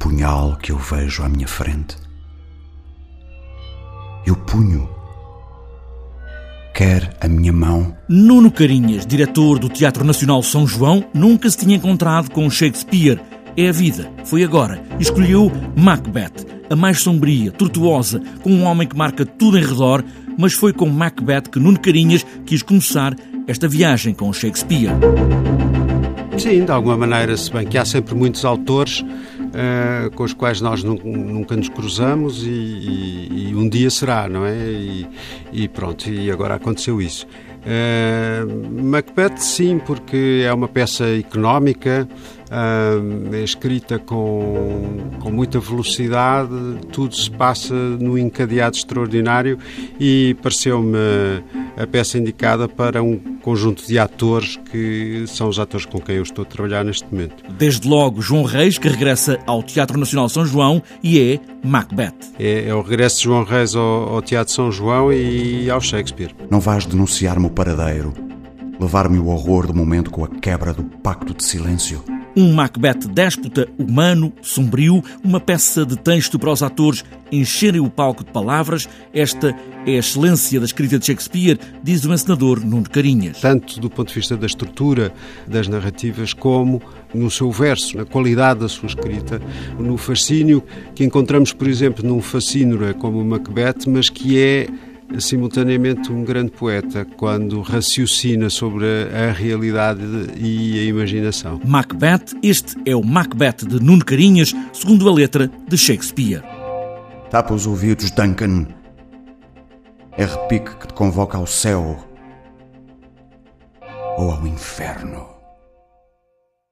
punhal que eu vejo à minha frente. Eu punho. Quer a minha mão. Nuno Carinhas, diretor do Teatro Nacional São João, nunca se tinha encontrado com Shakespeare. É a vida, foi agora. Escolheu Macbeth, a mais sombria, tortuosa, com um homem que marca tudo em redor, mas foi com Macbeth que Nuno Carinhas quis começar esta viagem com Shakespeare. Sim, de alguma maneira, se bem que há sempre muitos autores uh, com os quais nós nunca nos cruzamos e, e, e, um dia será, não é? E, e pronto, e agora aconteceu isso. Uh, Macbeth, sim, porque é uma peça económica, uh, é escrita com, com muita velocidade, tudo se passa num encadeado extraordinário e pareceu-me a peça indicada para um conjunto de atores que são os atores com quem eu estou a trabalhar neste momento. Desde logo, João Reis, que regressa ao Teatro Nacional São João e é Macbeth. É, é o regresso de João Reis ao, ao Teatro São João e ao Shakespeare. Não vais denunciar-me o paradeiro, levar-me o horror do momento com a quebra do pacto de silêncio? Um Macbeth déspota, humano, sombrio, uma peça de texto para os atores encherem o palco de palavras. Esta é a excelência da escrita de Shakespeare, diz o encenador Nuno Carinhas. Tanto do ponto de vista da estrutura das narrativas, como no seu verso, na qualidade da sua escrita, no fascínio que encontramos, por exemplo, num fascínora como Macbeth, mas que é simultaneamente um grande poeta quando raciocina sobre a realidade e a imaginação. Macbeth, este é o Macbeth de Nuno Carinhas, segundo a letra de Shakespeare. Tapa os ouvidos, Duncan. É repique que te convoca ao céu ou ao inferno.